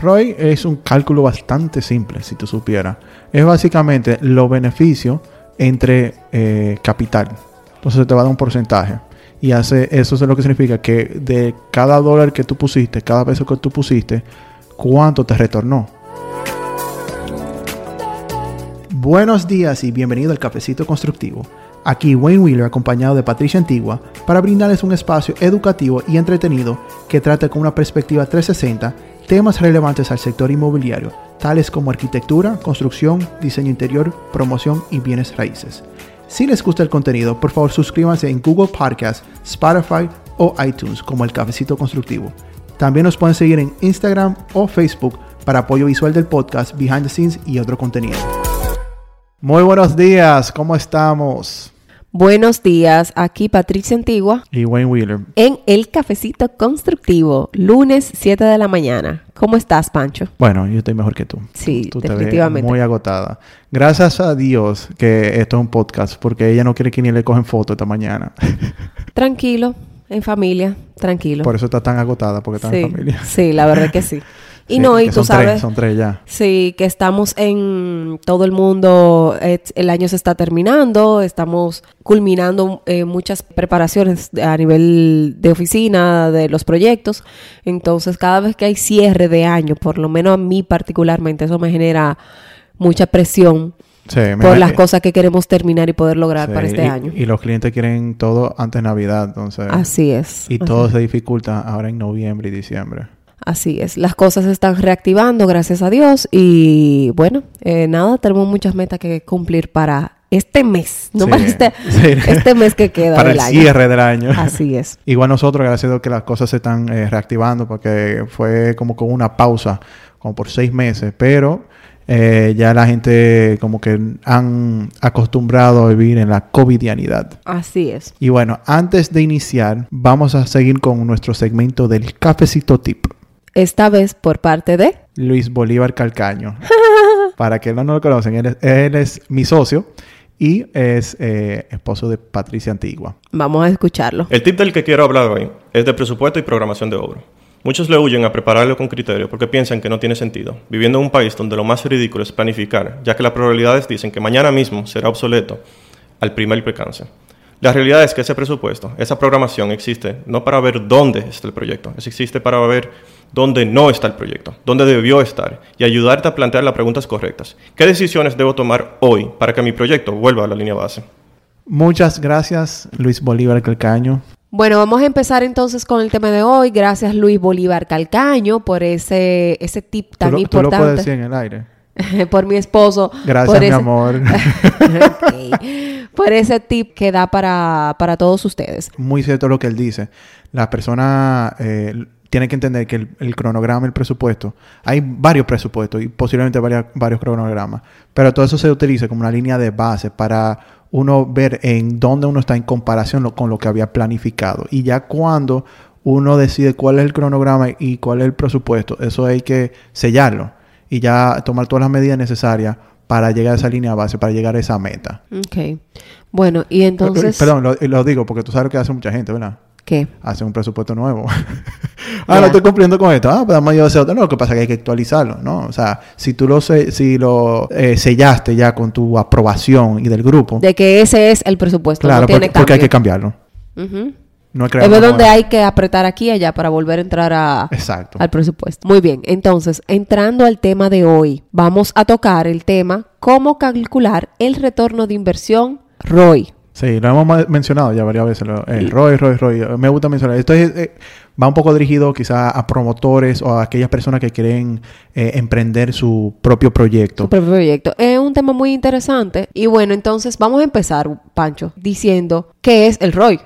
ROI es un cálculo bastante simple, si tú supieras. Es básicamente los beneficios entre eh, capital. Entonces te va a dar un porcentaje. Y hace, eso es lo que significa que de cada dólar que tú pusiste, cada peso que tú pusiste, ¿cuánto te retornó? Buenos días y bienvenido al Cafecito Constructivo. Aquí Wayne Wheeler acompañado de Patricia Antigua para brindarles un espacio educativo y entretenido que trate con una perspectiva 360 temas relevantes al sector inmobiliario, tales como arquitectura, construcción, diseño interior, promoción y bienes raíces. Si les gusta el contenido, por favor suscríbanse en Google Podcast, Spotify o iTunes como El Cafecito Constructivo. También nos pueden seguir en Instagram o Facebook para apoyo visual del podcast, behind the scenes y otro contenido. Muy buenos días, ¿cómo estamos? Buenos días, aquí Patricia Antigua Y Wayne Wheeler. en El Cafecito Constructivo, lunes 7 de la mañana. ¿Cómo estás, Pancho? Bueno, yo estoy mejor que tú. Sí, Tú te ves definitivamente. muy agotada. Gracias a Dios que esto es un podcast, porque ella no quiere que ni le cogen foto esta mañana. Tranquilo, en familia, tranquilo. Por eso está tan agotada, porque está sí, en familia. sí, la verdad que sí. Y Sí, no, y tú son tres, sabes, son tres ya. sí, que estamos en todo el mundo, eh, el año se está terminando, estamos culminando eh, muchas preparaciones a nivel de oficina, de los proyectos. Entonces, cada vez que hay cierre de año, por lo menos a mí particularmente, eso me genera mucha presión Sí, por las cosas que queremos terminar y poder lograr sí, para este y- año. Y los clientes quieren todo antes de Navidad, entonces. Así es. Y así todo se dificulta ahora en noviembre y diciembre. Así es, las cosas se están reactivando, gracias a Dios. Y bueno, eh, nada, tenemos muchas metas que cumplir para este mes, no Sí, para este, sí. este mes que queda Para del el año. cierre del año. Así es. Igual nosotros, gracias a Dios que las cosas se están eh, reactivando, porque fue como con una pausa, como por seis meses, pero eh, ya la gente como que han acostumbrado a vivir en la covidianidad. Así es. Y bueno, antes de iniciar, vamos a seguir con nuestro segmento del cafecito tip. Esta vez por parte de... Luis Bolívar Calcaño. Para que no lo conocen, él es, él es mi socio y es eh, esposo de Patricia Antigua. Vamos a escucharlo. El tip del que quiero hablar hoy es de presupuesto y programación de obra. Muchos le huyen a prepararlo con criterio porque piensan que no tiene sentido, viviendo en un país donde lo más ridículo es planificar, ya que las probabilidades dicen que mañana mismo será obsoleto al primer percance. La realidad es que ese presupuesto, esa programación existe no para ver dónde está el proyecto, es existe para ver dónde no está el proyecto, dónde debió estar y ayudarte a plantear las preguntas correctas. ¿Qué decisiones debo tomar hoy para que mi proyecto vuelva a la línea base? Muchas gracias, Luis Bolívar Calcaño. Bueno, vamos a empezar entonces con el tema de hoy. Gracias Luis Bolívar Calcaño por ese, ese tip tan Tú lo, tú lo importante. puedes decir en el aire. por mi esposo. Gracias, por mi amor. Por ese tip que da para, para todos ustedes. Muy cierto lo que él dice. La persona eh, tiene que entender que el, el cronograma, el presupuesto, hay varios presupuestos y posiblemente varias- varios cronogramas, pero todo eso se utiliza como una línea de base para uno ver en dónde uno está en comparación lo- con lo que había planificado. Y ya cuando uno decide cuál es el cronograma y cuál es el presupuesto, eso hay que sellarlo y ya tomar todas las medidas necesarias para llegar a esa línea base, para llegar a esa meta. Ok. Bueno, y entonces... Perdón, lo, lo digo porque tú sabes lo que hace mucha gente, ¿verdad? ¿Qué? Hace un presupuesto nuevo. ah, Ya. no estoy cumpliendo con esto. Ah, pues vamos a hacer otro. No, lo que pasa es que hay que actualizarlo, ¿no? O sea, si tú lo, se- si lo eh, sellaste ya con tu aprobación y del grupo, De que ese es el presupuesto. claro, no tiene porque, porque hay que cambiarlo. Ujú. No es donde hay que apretar aquí y allá para volver a entrar a, Exacto. al presupuesto. Muy bien, entonces, entrando al tema de hoy, vamos a tocar el tema cómo calcular el retorno de inversión ROI. Sí, lo hemos mencionado ya varias veces. El ROI, ROI, ROI. Me gusta mencionar. Esto es, eh, va un poco dirigido quizá a promotores o a aquellas personas que quieren eh, emprender su propio proyecto. Su propio proyecto. Es un tema muy interesante. Y bueno, entonces vamos a empezar, Pancho, diciendo qué es el ROI,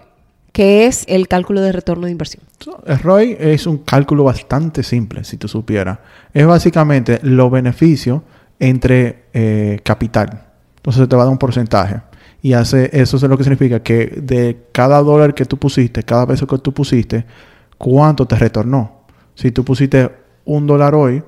qué es el cálculo de retorno de inversión. El ROI es un cálculo bastante simple, si tú supieras. Es básicamente los beneficios entre eh, capital. Entonces te va a dar un porcentaje. Y hace, eso es lo que significa que de cada dólar que tú pusiste, cada peso que tú pusiste, ¿cuánto te retornó? Si tú pusiste un dólar hoy,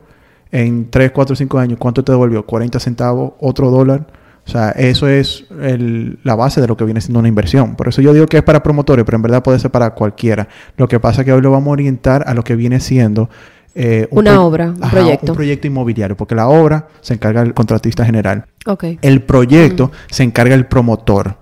en 3, 4, 5 años, ¿cuánto te devolvió? ¿40 centavos? ¿Otro dólar? O sea, eso es el- la base de lo que viene siendo una inversión. Por eso yo digo que es para promotores, pero en verdad puede ser para cualquiera. Lo que pasa es que hoy lo vamos a orientar a lo que viene siendo eh, Una pro- obra, un proyecto. Un proyecto inmobiliario, porque la obra se encarga el contratista general. Ok. El proyecto se encarga el promotor,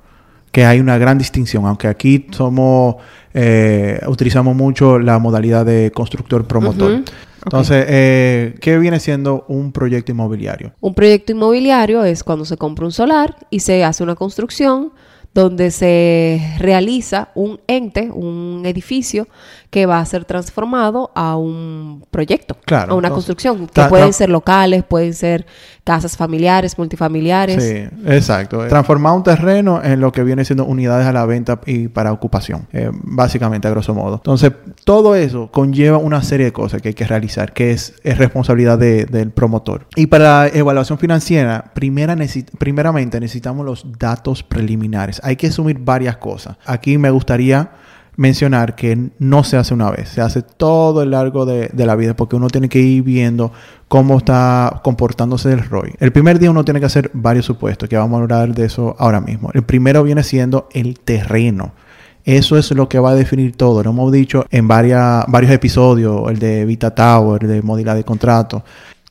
que hay una gran distinción, aunque aquí somos, eh, utilizamos mucho la modalidad de constructor-promotor. Ujú. Entonces, eh, ¿qué viene siendo un proyecto inmobiliario? Un proyecto inmobiliario es cuando se compra un solar y se hace una construcción donde se realiza un ente, un edificio que va a ser transformado a un proyecto, Claro, a una entonces, construcción, que pueden ser locales, pueden ser casas familiares, multifamiliares. Sí, exacto. Transformar un terreno en lo que viene siendo unidades a la venta y para ocupación, eh, básicamente a grosso modo. Entonces, todo eso conlleva una serie de cosas que hay que realizar, que es, es responsabilidad de- del promotor. Y para la evaluación financiera, primera necesi- primeramente necesitamos los datos preliminares. Hay que asumir varias cosas. Aquí me gustaría mencionar que no se hace una vez, se hace todo el largo de, la vida porque uno tiene que ir viendo cómo está comportándose el ROI. El primer día uno tiene que hacer varios supuestos, que vamos a hablar de eso ahora mismo. El primero viene siendo el terreno. Eso es lo que va a definir todo. Lo hemos dicho en varios episodios, el de Vita Tower, el de modalidad de contrato.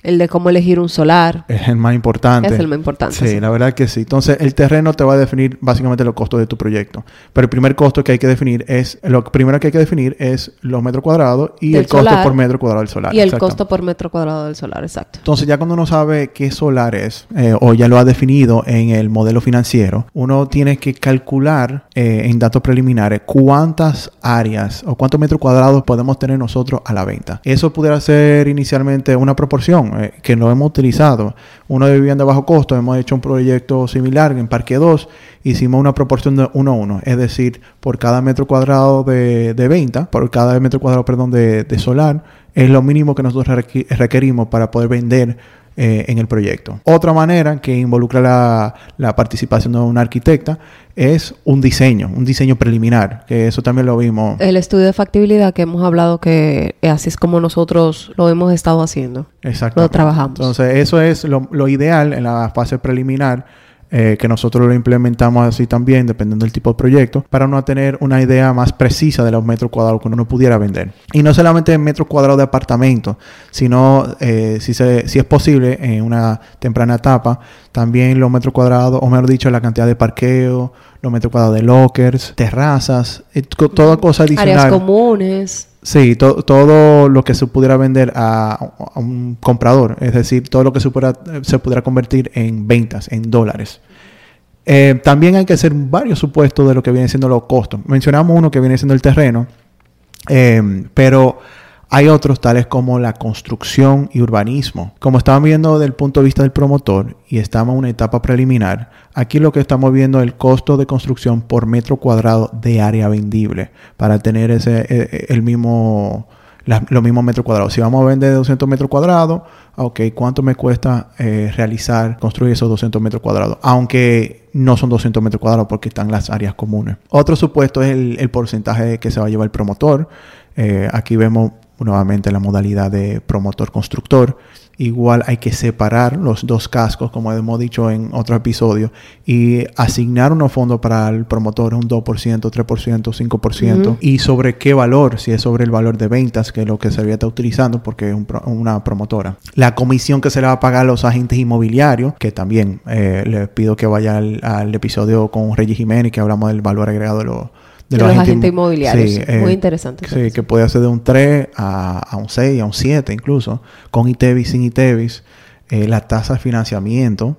El de cómo elegir un solar. Es el más importante. Es el más importante, Sí, sí. la verdad que sí. Entonces, el terreno te va a definir básicamente los costos de tu proyecto. Pero el primer costo que hay que definir es, lo primero que hay que definir es los metros cuadrados y el costo por metro cuadrado del solar. Y el costo por metro cuadrado del solar, exacto. Entonces, ya cuando uno sabe qué solar es, eh, o ya lo ha definido en el modelo financiero, uno tiene que calcular eh, en datos preliminares cuántas áreas o cuántos metros cuadrados podemos tener nosotros a la venta. Eso pudiera ser inicialmente una proporción eh, que no hemos utilizado. Uno de vivienda de bajo costo, hemos hecho un proyecto similar en Parque 2, hicimos una proporción de 1 a 1, es decir, por cada metro cuadrado de, de venta, por cada metro cuadrado, perdón, de, de solar, es lo mínimo que nosotros requerimos para poder vender eh, en el proyecto. Otra manera que involucra la, la participación de una arquitecta es un diseño, un diseño preliminar, que eso también lo vimos. El estudio de factibilidad que hemos hablado que así es como nosotros lo hemos estado haciendo. Exacto. Lo trabajamos. Entonces, eso es lo, lo ideal en la fase preliminar, eh, que nosotros lo implementamos así también, dependiendo del tipo de proyecto, para no tener una idea más precisa de los metros cuadrados que uno pudiera vender. Y no solamente en metros cuadrados de apartamento, sino, eh, si, se, si es posible, en una temprana etapa, también los metros cuadrados, o mejor dicho, la cantidad de parqueo, los metros cuadrados de lockers, terrazas, eh, toda cosa adicional. Áreas comunes. Sí, to- todo lo que se pudiera vender a, un comprador, es decir, todo lo que se pudiera, se convertir en ventas, en dólares. Eh, también hay que hacer varios supuestos de lo que vienen siendo los costos. Mencionamos uno que viene siendo el terreno, eh, pero hay otros tales como la construcción y urbanismo. Como estaban viendo desde el punto de vista del promotor y estamos en una etapa preliminar, aquí lo que estamos viendo es el costo de construcción por metro cuadrado de área vendible para tener ese eh, el mismo la- los mismos metros cuadrados. Si vamos a vender 200 metros cuadrados, ok, ¿cuánto me cuesta eh, realizar, construir esos 200 metros cuadrados? Aunque no son 200 metros cuadrados porque están las áreas comunes. Otro supuesto es el, el porcentaje que se va a llevar el promotor. Eh, aquí vemos nuevamente la modalidad de promotor-constructor. Igual hay que separar los dos cascos, como hemos dicho en otro episodio, y asignar unos fondos para el promotor, un 2%, 3%, 5%, Ujú. y sobre qué valor, si es sobre el valor de ventas, que es lo que se está utilizando, porque es un pro- una promotora. La comisión que se le va a pagar a los agentes inmobiliarios, que también eh, les pido que vaya al, al episodio con Reggie Jiménez, que hablamos del valor agregado de los, De los agentes inmobiliarios. Muy interesante. Sí, que puede hacer de un 3 a, a un 6, a un 7 incluso, con ITEVIS, sin ITEVIS, eh, la tasa de financiamiento,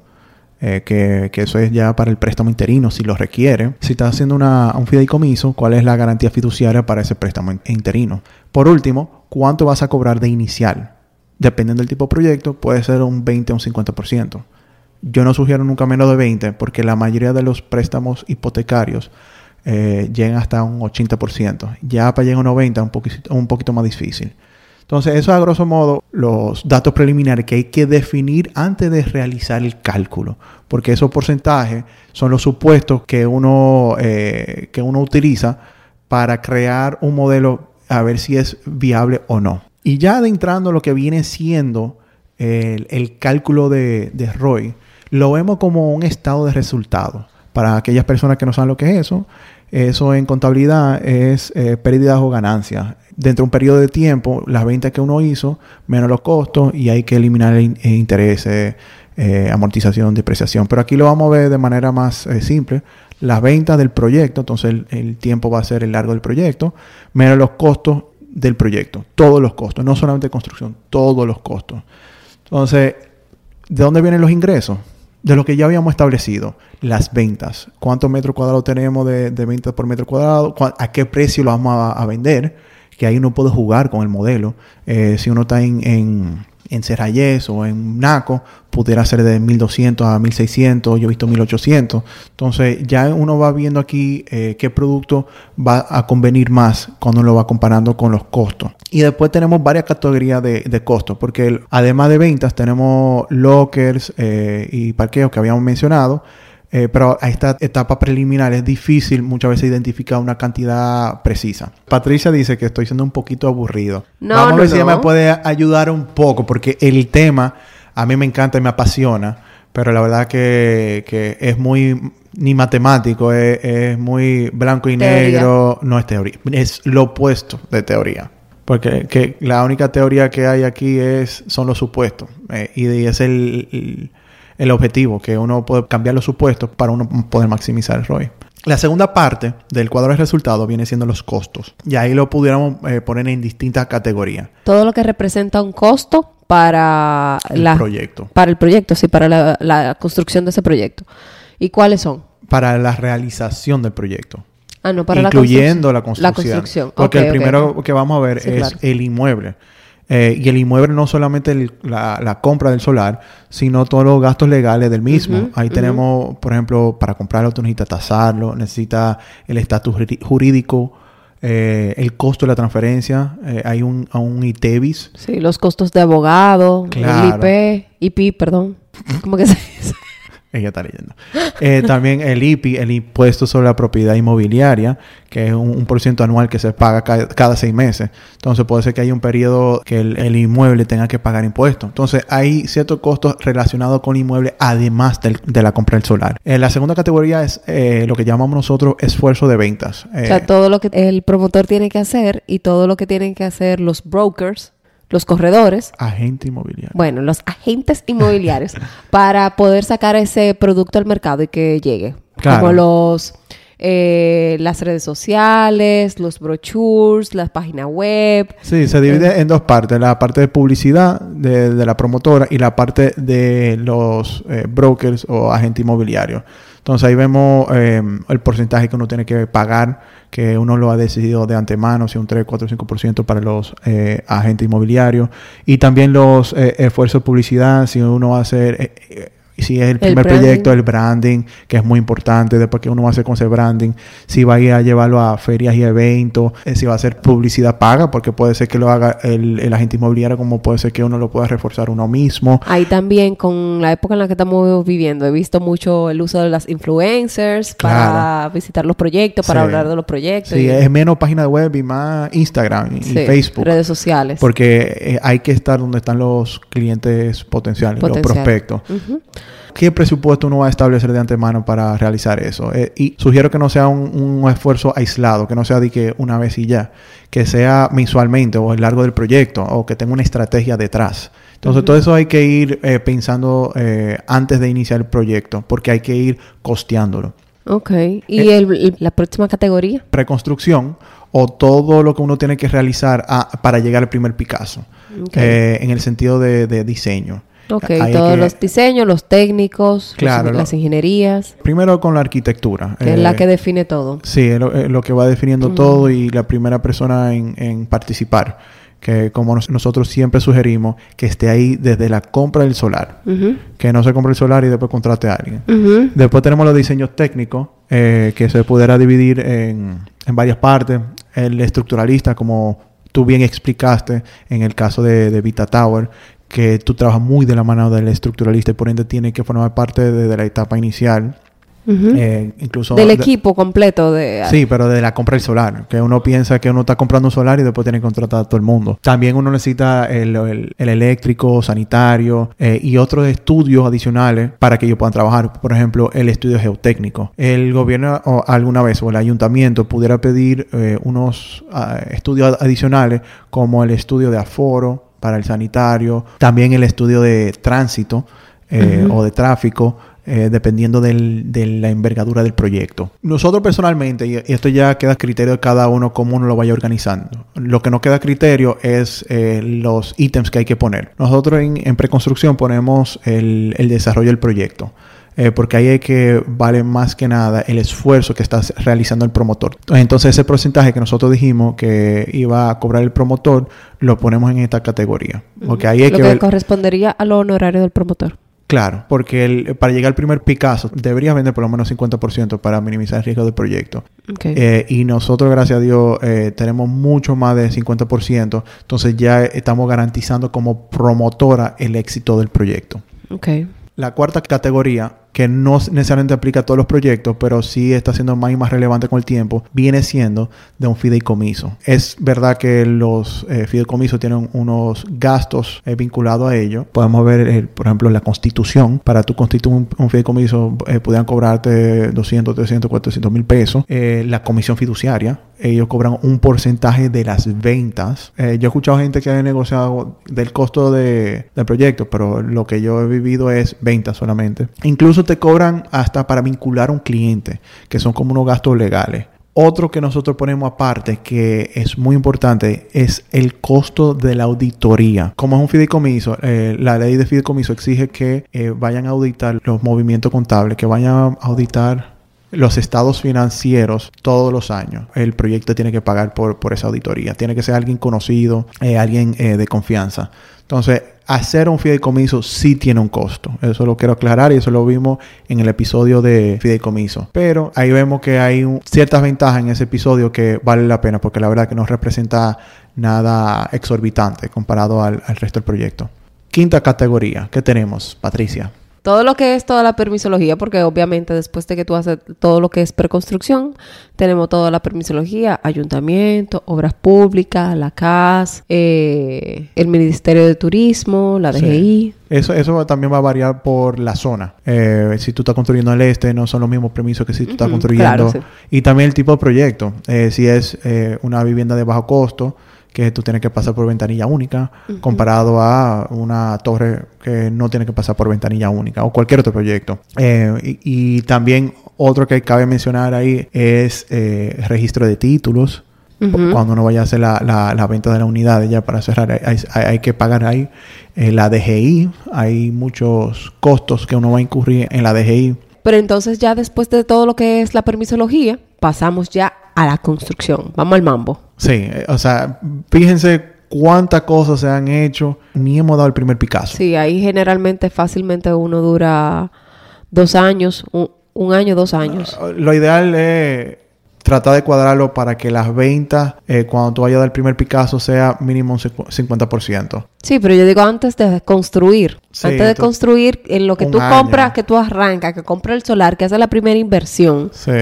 eh, que, que eso es ya para el préstamo interino, si lo requiere. Si estás haciendo una, un fideicomiso, ¿cuál es la garantía fiduciaria para ese préstamo in- interino? Por último, ¿cuánto vas a cobrar de inicial? Dependiendo del tipo de proyecto, puede ser un 20 o un 50%. Yo no sugiero nunca menos de 20 porque la mayoría de los préstamos hipotecarios eh, llegan hasta un 80%. Ya para llegar a un 90 un poquito, un poquito más difícil. Entonces, eso a grosso modo los datos preliminares que hay que definir antes de realizar el cálculo, porque esos porcentajes son los supuestos que uno, eh, que uno utiliza para crear un modelo a ver si es viable o no. Y ya adentrando lo que viene siendo el, el cálculo de, de ROI, lo vemos como un estado de resultado. Para aquellas personas que no saben lo que es eso, eso en contabilidad es eh, pérdidas o ganancias. Dentro de un periodo de tiempo, las ventas que uno hizo, menos los costos, y hay que eliminar el, el intereses, eh, amortización, depreciación. Pero aquí lo vamos a ver de manera más eh, simple. Las ventas del proyecto, entonces el, tiempo va a ser el largo del proyecto, menos los costos del proyecto. Todos los costos, no solamente construcción, todos los costos. Entonces, ¿de dónde vienen los ingresos? De lo que ya habíamos establecido, las ventas. ¿Cuántos metros cuadrados tenemos de, de ventas por metro cuadrado? ¿A qué precio lo vamos a, a, vender? Que ahí uno puede jugar con el modelo. Eh, si uno está en, en, en Cerrayes o en Naco, pudiera ser de 1200 a 1600, yo he visto 1800. Entonces ya uno va viendo aquí eh, qué producto va a convenir más cuando lo va comparando con los costos. Y después tenemos varias categorías de, de costos, porque además de ventas tenemos lockers eh, y parqueos que habíamos mencionado. Eh, pero a esta etapa preliminar es difícil muchas veces identificar una cantidad precisa. Patricia dice que estoy siendo un poquito aburrido. No, Vamos no, a ver si no. ella me puede ayudar un poco, porque el tema a mí me encanta y me apasiona, pero la verdad que, que es muy ni matemático, es, es muy blanco y Teoría. negro, no es teoría, es lo opuesto de teoría. Porque que la única teoría que hay aquí es son los supuestos. eh, y es el, el, el objetivo, que uno puede cambiar los supuestos para uno poder maximizar el ROI. La segunda parte del cuadro de resultados viene siendo los costos. Y ahí lo pudiéramos eh, poner en distintas categorías. Todo lo que representa un costo para El la proyecto. para el proyecto, sí, para la, la construcción de ese proyecto. ¿Y cuáles son? Para la realización del proyecto. Ah, no, para incluyendo la la construcción. construcción. La construcción. Porque el primero que vamos a ver Sí, es claro. el inmueble. Eh, y el inmueble no solamente el- la, la compra del solar, sino todos los gastos legales del mismo. Ahí tenemos, por ejemplo, para comprarlo tú necesitas tasarlo, necesitas el estatus jurídico, eh, el costo de la transferencia. eh, hay un, un ITEVIS. Sí, los costos de abogado, Claro. el IP, IP, perdón. ¿Cómo que se dice? Ella está leyendo. Eh, también el IPI, el impuesto sobre la propiedad inmobiliaria, que es un, un por ciento anual que se paga ca- cada, seis meses. Entonces puede ser que haya un periodo que el, el inmueble tenga que pagar impuestos. Entonces hay ciertos costos relacionados con el inmueble además del- de la compra del solar. Eh, la segunda categoría es eh, lo que llamamos nosotros esfuerzo de ventas. O sea, todo lo que el promotor tiene que hacer y todo lo que tienen que hacer los brokers, los corredores, agente inmobiliario. bueno, los agentes inmobiliarios, para poder sacar ese producto al mercado y que llegue. Claro. Como los eh, las redes sociales, los brochures, la página web. Sí, se divide en dos partes. La parte de publicidad de, de la promotora y la parte de los eh, brokers o agentes inmobiliarios. Entonces ahí vemos eh, el porcentaje que uno tiene que pagar, que uno lo ha decidido de antemano, si un 3, 4, 5% para los eh, agentes inmobiliarios. Y también los eh, esfuerzos de publicidad, si uno va a hacer... si es el primer proyecto, el branding, que es muy importante, después que uno va a hacer con ese branding, si va a ir a llevarlo a ferias y eventos, eh, si va a hacer publicidad paga, porque puede ser que lo haga el, el agente inmobiliario, como puede ser que uno lo pueda reforzar uno mismo. Ahí también con la época en la que estamos viviendo, he visto mucho el uso de las influencers para visitar los proyectos, para Sí. hablar de los proyectos. Sí, y- es menos página web y más Instagram y sí, Facebook. redes sociales. Porque eh, hay que estar donde están los clientes potenciales, Potencial. los prospectos. Ujú. ¿Qué presupuesto uno va a establecer de antemano para realizar eso? Eh, y sugiero que no sea un, un esfuerzo aislado, que no sea de que una vez y ya, que sea mensualmente o a lo largo del proyecto o que tenga una estrategia detrás. Entonces, todo eso hay que ir eh, pensando eh, antes de iniciar el proyecto, porque hay que ir costeándolo. Ok. ¿Y el- la próxima categoría? Reconstrucción o todo lo que uno tiene que realizar a- para llegar al primer Picasso, en el sentido de, de diseño. Ok, hay todos que- los diseños, los técnicos, los- Claro, lo- las ingenierías, Primero con la arquitectura. que es eh, la que define todo. Sí, es lo, es lo que va definiendo todo y la primera persona en, en participar. Que como nos- nosotros siempre sugerimos, que esté ahí desde la compra del solar. Que no se compre el solar y después contrate a alguien. Después tenemos los diseños técnicos, eh, que se pudiera dividir en, en varias partes. El estructuralista, como tú bien explicaste en el caso de, de Vita Tower, que tú trabajas muy de la mano del estructuralista y por ende tiene que formar parte de, de la etapa inicial. Eh, incluso Del de- equipo completo de... Sí, pero de la compra del solar, que uno piensa que uno está comprando un solar y después tiene que contratar a todo el mundo. También uno necesita el, el- el eléctrico, sanitario eh, y otros estudios adicionales para que ellos puedan trabajar. Por ejemplo, el estudio geotécnico. El gobierno o alguna vez o el ayuntamiento pudiera pedir eh, unos ah, estudios adicionales como el estudio de aforo para el sanitario, también el estudio de tránsito eh, o de tráfico, eh, dependiendo del- de la envergadura del proyecto. Nosotros personalmente, y y esto ya queda a criterio de cada uno cómo uno lo vaya organizando. Lo que no queda a criterio es eh, los ítems que hay que poner. Nosotros en, en preconstrucción ponemos el, el desarrollo del proyecto. Eh, porque ahí es que vale más que nada el esfuerzo que está realizando el promotor. Entonces ese porcentaje que nosotros dijimos que iba a cobrar el promotor, lo ponemos en esta categoría. Porque ahí hay lo que que ver... correspondería a lo honorario del promotor. Claro, porque el- para llegar al primer Picasso deberías vender por lo menos 50% para minimizar el riesgo del proyecto. Eh, y nosotros, gracias a Dios, eh, tenemos mucho más de 50%. Entonces ya estamos garantizando como promotora el éxito del proyecto. La cuarta categoría, que no necesariamente aplica a todos los proyectos, pero sí está siendo más y más relevante con el tiempo, viene siendo de un fideicomiso. Es verdad que los eh, fideicomisos tienen unos gastos eh, vinculados a ello. Podemos ver, eh, por ejemplo, la constitución. Para tu constituir un, fideicomiso, eh, pudieran cobrarte 200, 300, 400 mil pesos. La comisión fiduciaria, ellos cobran un porcentaje de las ventas. Yo he escuchado gente que ha negociado del costo de- del proyecto, pero lo que yo he vivido es ventas solamente. Incluso te cobran hasta para vincular a un cliente, que son como unos gastos legales. Otro que nosotros ponemos aparte, que es muy importante, es el costo de la auditoría. Como es un fideicomiso, eh, la ley de fideicomiso exige que eh, vayan a auditar los movimientos contables, que vayan a auditar los estados financieros todos los años. El proyecto tiene que pagar por, por esa auditoría. Tiene que ser alguien conocido, eh, alguien de confianza. Entonces, hacer un fideicomiso sí tiene un costo. Eso lo quiero aclarar y eso lo vimos en el episodio de fideicomiso. Pero ahí vemos que hay ciertas ventajas en ese episodio que vale la pena porque la verdad que no representa nada exorbitante comparado al, al resto del proyecto. Quinta categoría. ¿Qué tenemos, Patricia? Todo lo que es toda la permisología, porque obviamente después de que tú haces todo lo que es preconstrucción, tenemos toda la permisología, ayuntamiento, obras públicas, la CAS, eh, el Ministerio de Turismo, la Sí. DGI. Eso, eso también va a variar por la zona. Eh, si tú estás construyendo al este, no son los mismos permisos que si tú estás construyendo. claro, sí. Y también el tipo de proyecto. Eh, si es eh, una vivienda de bajo costo, que tú tienes que pasar por ventanilla única, comparado a una torre que no tiene que pasar por ventanilla única, o cualquier otro proyecto. Eh, y, y también otro que cabe mencionar ahí es eh, registro de títulos. Cuando uno vaya a hacer la, la- la venta de la unidad ya para cerrar, hay, hay- hay que pagar ahí eh, la DGI. Hay muchos costos que uno va a incurrir en la DGI. Pero entonces ya después de todo lo que es la permisología, pasamos ya a la construcción. Vamos al mambo. Sí, o sea, fíjense cuántas cosas se han hecho. Ni hemos dado el primer Picasso. Sí, ahí generalmente fácilmente uno dura dos años, un, un año, dos años. Lo ideal es tratar de cuadrarlo para que las ventas, eh, cuando tú vayas a dar el primer Picasso, sea mínimo un cincu- 50%. Sí, pero yo digo antes de construir. Sí, antes de construir, en lo que tú año. compras, que tú arrancas, que compras el solar, que haces la primera inversión, Sí.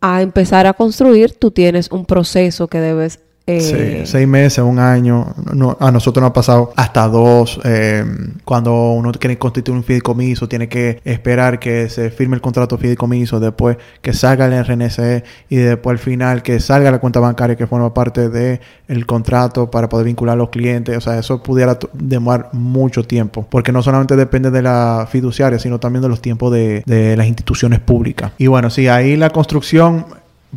A empezar a construir, tú tienes un proceso que debes... eh, seis meses, un año. No- a nosotros nos ha pasado hasta dos. eh, cuando uno quiere constituir un fideicomiso, tiene que esperar que se firme el contrato fideicomiso, después que salga el RNC y después al final que salga la cuenta bancaria que forma parte del el contrato para poder vincular a los clientes. O sea, eso pudiera demorar mucho tiempo, porque no solamente depende de la fiduciaria, sino también de los tiempos de, de las instituciones públicas. Y bueno, sí, ahí la construcción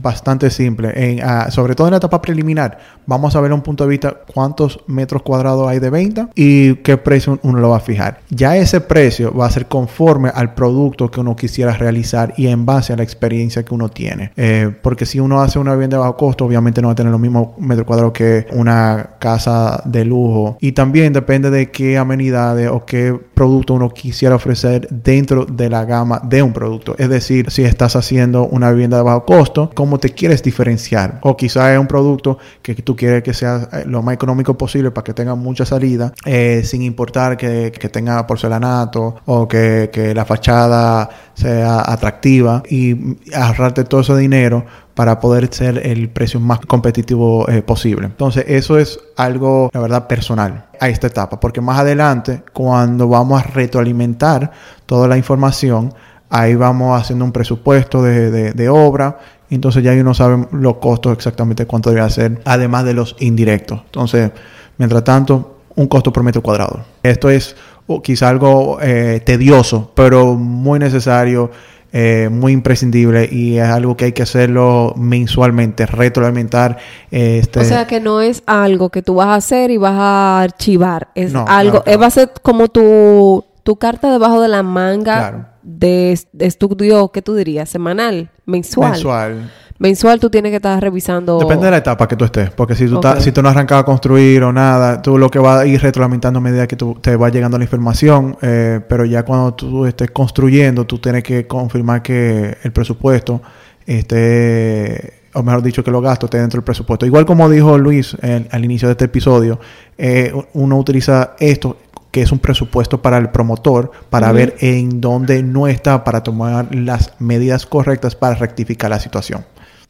bastante simple. En, ah, sobre todo en la etapa preliminar, vamos a ver un punto de vista cuántos metros cuadrados hay de venta y qué precio uno lo va a fijar. Ya ese precio va a ser conforme al producto que uno quisiera realizar y en base a la experiencia que uno tiene. Eh, porque si uno hace una vivienda de bajo costo, obviamente no va a tener los mismos metros cuadrados que una casa de lujo. Y también depende de qué amenidades o qué producto uno quisiera ofrecer dentro de la gama de un producto. Es decir, si estás haciendo una vivienda de bajo costo, ¿cómo cómo te quieres diferenciar. O quizás es un producto que tú quieres que sea eh, lo más económico posible para que tenga mucha salida, eh, sin importar que, que, tenga porcelanato o que, la fachada sea atractiva y ahorrarte todo ese dinero para poder ser el precio más competitivo eh, posible. Entonces, eso es algo, la verdad, personal a esta etapa, porque más adelante, cuando vamos a retroalimentar toda la información, ahí vamos haciendo un presupuesto de, obra, entonces ya uno sabe los costos exactamente cuánto debe ser, además de los indirectos. Entonces, mientras tanto, un costo por metro cuadrado. Esto es quizá algo eh, tedioso, pero muy necesario eh, muy imprescindible y es algo que hay que hacerlo mensualmente, retroalimentar. Este... O sea que no es algo que tú vas a hacer y vas a archivar, es algo, va a ser como tu, tu carta debajo de la manga de, de, estudio, ¿qué tú dirías? Semanal, mensual. Mensual mensual tú tienes que estar revisando. Depende de la etapa que tú estés, porque si tú, si tú no has arrancado a construir o nada, tú lo que vas a ir retroalimentando a medida que tú te va llegando la información, eh, pero ya cuando tú estés construyendo, tú tienes que confirmar que el presupuesto esté o mejor dicho, que los gastos estén dentro del presupuesto. Igual como dijo Luis al inicio de este episodio, eh, uno utiliza esto que es un presupuesto para el promotor, para ver en dónde no está, para tomar las medidas correctas para rectificar la situación.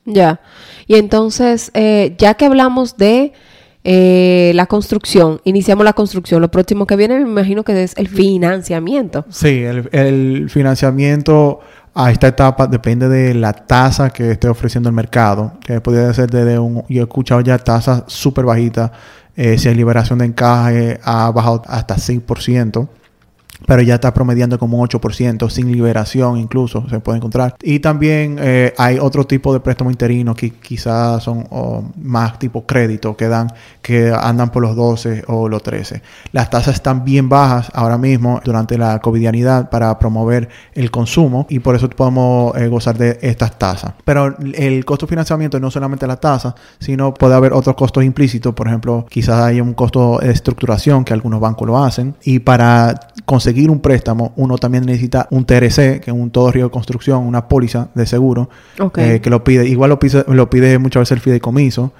Ya. Y entonces, eh, ya que hablamos de eh, la construcción, iniciamos la construcción. Lo próximo que viene, me imagino que es el financiamiento. Sí, el, financiamiento a esta etapa depende de la tasa que esté ofreciendo el mercado, que podría ser desde un, yo he escuchado ya tasas súper bajitas, eh, si hay liberación de encaje ha bajado hasta 6% pero ya está promediando como un 8%, sin liberación incluso se puede encontrar. Y también eh, hay otro tipo de préstamo interino que quizás son más tipo crédito que dan, que andan por los 12 o los 13. Las tasas están bien bajas ahora mismo durante la covidianidad para promover el consumo y por eso podemos eh, gozar de estas tasas. Pero el costo de financiamiento no solamente la tasa, sino puede haber otros costos implícitos, por ejemplo, quizás hay un costo de estructuración que algunos bancos lo hacen y para conseguir conseguir un préstamo, uno también necesita un TRC, que es un todo río de construcción, una póliza de seguro, eh, que lo pide. Igual lo pide, lo pide muchas veces el fideicomiso.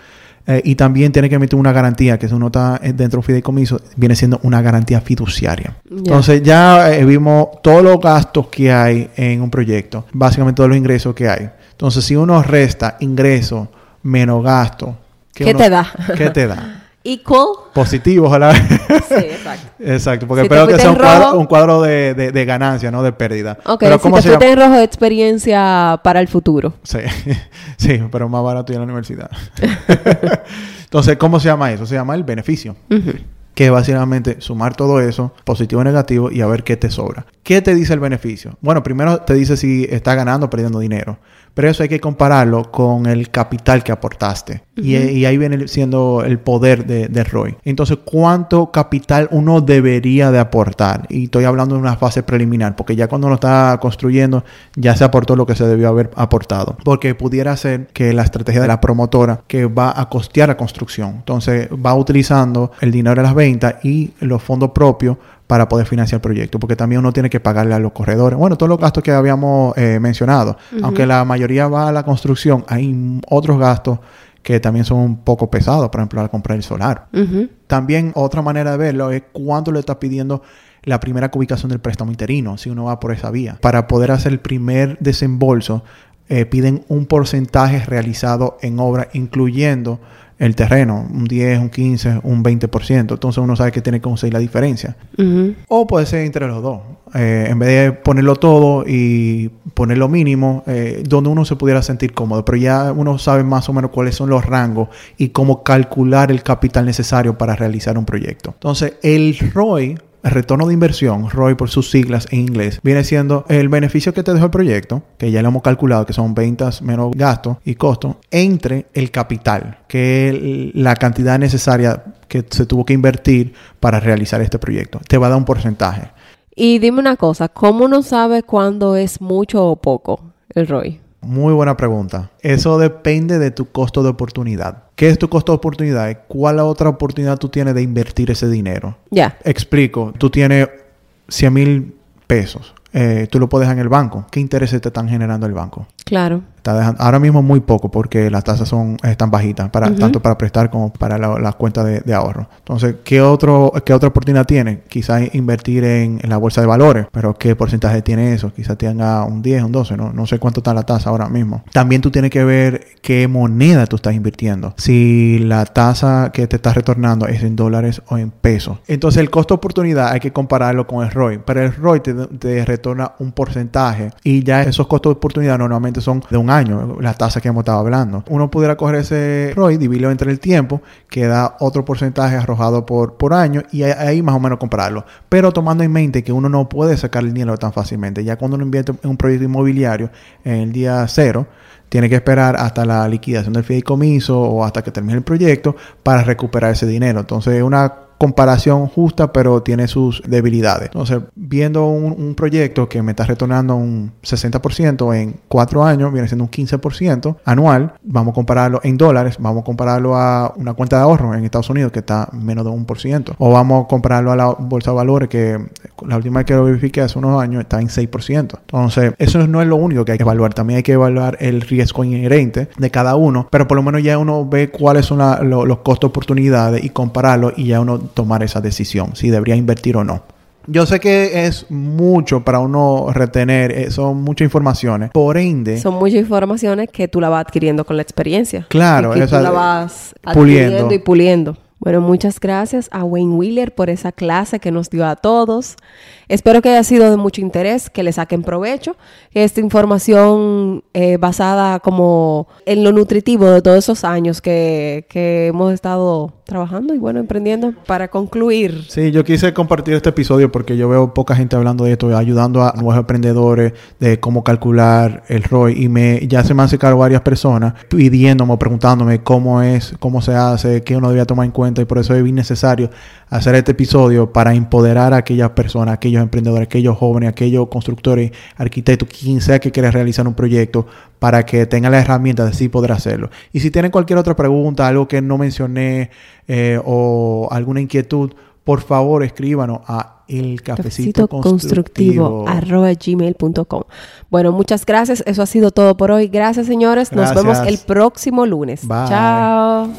Eh, y también tiene que emitir una garantía, que si uno está dentro de un fideicomiso, viene siendo una garantía fiduciaria. Entonces ya eh, vimos todos los gastos que hay en un proyecto, básicamente todos los ingresos que hay. Entonces si uno resta ingreso menos gasto, ¿qué te da? ¿Qué te da? equal. Positivo, ojalá. Sí, exacto. exacto, porque espero que sea un cuadro, de, de, ganancia, no de pérdida. Ok, pero si te fuiste en rojo de experiencia para el futuro. Sí, sí, pero más barato ir a la universidad. Entonces, ¿cómo se llama eso? Se llama el beneficio. Que es básicamente sumar todo eso, positivo y negativo, y a ver qué te sobra. ¿Qué te dice el beneficio? Bueno, primero te dice si estás ganando o perdiendo dinero. Pero eso hay que compararlo con el capital que aportaste. y, ahí viene siendo el poder de, de, ROI. Entonces, ¿cuánto capital uno debería de aportar? Y estoy hablando de una fase preliminar, porque ya cuando uno está construyendo, ya se aportó lo que se debió haber aportado. Porque pudiera ser que la estrategia de la promotora que va a costear la construcción, entonces va utilizando el dinero de las ventas y los fondos propios para poder financiar el proyecto, porque también uno tiene que pagarle a los corredores. Bueno, todos los gastos que habíamos eh, mencionado, aunque la mayoría va a la construcción, hay otros gastos que también son un poco pesados, por ejemplo, al comprar el solar. También otra manera de verlo es cuánto le está pidiendo la primera ubicación del préstamo interino, si uno va por esa vía. Para poder hacer el primer desembolso, eh, piden un porcentaje realizado en obra, incluyendo el terreno, un 10, un 15, un 20%. Entonces uno sabe que tiene que conseguir la diferencia. O puede ser entre los dos. Eh, en vez de ponerlo todo y poner lo mínimo, eh, donde uno se pudiera sentir cómodo. Pero ya uno sabe más o menos cuáles son los rangos y cómo calcular el capital necesario para realizar un proyecto. Entonces el ROI el retorno de inversión, ROI por sus siglas en inglés, viene siendo el beneficio que te dejó el proyecto, que ya lo hemos calculado, que son ventas menos gastos y costos, entre el capital, que es la cantidad necesaria que se tuvo que invertir para realizar este proyecto. Te va a dar un porcentaje. Y dime una cosa, ¿cómo no sabes cuándo es mucho o poco el ROI? Muy buena pregunta. Eso depende de tu costo de oportunidad. ¿Qué es tu costo de oportunidad? ¿Cuál otra oportunidad tú tienes de invertir ese dinero? Ya. Explico. Tú tienes 100 mil pesos. Eh, tú lo puedes en el banco. ¿Qué intereses te están generando el banco? Claro. Está dejando, ahora mismo muy poco porque las tasas son están bajitas, para, tanto para prestar como para las cuentas de, ahorro. Entonces, ¿qué, otro, ¿qué otra oportunidad tiene? Quizás invertir en, la bolsa de valores, pero ¿qué porcentaje tiene eso? Quizás tenga un 10, un 12, no, no sé cuánto está la tasa ahora mismo. También tú tienes que ver qué moneda tú estás invirtiendo. Si la tasa que te está retornando es en dólares o en pesos. Entonces, el costo de oportunidad hay que compararlo con el ROI. Pero el ROI te, te retorna un porcentaje y ya esos costos de oportunidad normalmente son de un año, la tasa que hemos estado hablando. Uno pudiera coger ese ROI, dividirlo entre el tiempo, que da otro porcentaje arrojado por, por año y ahí más o menos comprarlo. Pero tomando en mente que uno no puede sacar el dinero tan fácilmente. Ya cuando uno invierte en un proyecto inmobiliario en el día cero, tiene que esperar hasta la liquidación del fideicomiso o hasta que termine el proyecto para recuperar ese dinero. Entonces, una comparación justa, pero tiene sus debilidades. Entonces, viendo un, proyecto que me está retornando un 60% en cuatro años, viene siendo un 15% anual, vamos a compararlo en dólares, vamos a compararlo a una cuenta de ahorro en Estados Unidos que está menos de un por ciento, o vamos a compararlo a la bolsa de valores que la última vez que lo verifiqué hace unos años está en 6%. Entonces, eso no es lo único que hay que evaluar, también hay que evaluar el riesgo inherente de cada uno, pero por lo menos ya uno ve cuáles son los costos oportunidades y compararlo y ya uno tomar esa decisión, si debería invertir o no. Yo sé que es mucho para uno retener, eh, son muchas informaciones. Por ende. Son muchas informaciones que tú la vas adquiriendo con la experiencia. Claro, y que tú la vas adquiriendo y puliendo. Bueno, muchas gracias a Wayne Wheeler por esa clase que nos dio a todos. Espero que haya sido de mucho interés, que le saquen provecho. Esta información eh, basada como en lo nutritivo de todos esos años que, que hemos estado trabajando y bueno, emprendiendo. Para concluir. Sí, yo quise compartir este episodio porque yo veo poca gente hablando de esto, ayudando a nuevos emprendedores de cómo calcular el ROI y me ya se me han acercado varias personas pidiéndome, preguntándome cómo es, cómo se hace, qué uno debía tomar en cuenta y por eso es necesario hacer este episodio para empoderar a aquellas personas, aquellos emprendedores, aquellos jóvenes, aquellos constructores, arquitectos, quien sea que quiera realizar un proyecto para que tengan la herramienta de sí poder hacerlo. Y si tienen cualquier otra pregunta, algo que no mencioné eh, o alguna inquietud, por favor escríbanos a el cafecito, constructivo, gmail.com. Bueno, muchas gracias. Eso ha sido todo por hoy. Gracias, señores. Nos vemos el próximo lunes. Chao.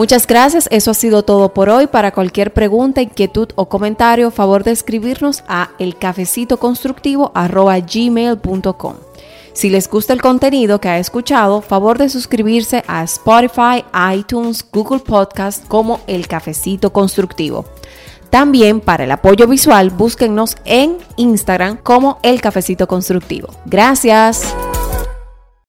Muchas gracias, eso ha sido todo por hoy. Para cualquier pregunta, inquietud o comentario, favor de escribirnos a elcafecitoconstructivo.gmail.com. Si les gusta el contenido que ha escuchado, favor de suscribirse a Spotify, iTunes, Google Podcast como El Cafecito Constructivo. También para el apoyo visual, búsquennos en Instagram como El Cafecito Constructivo. Gracias.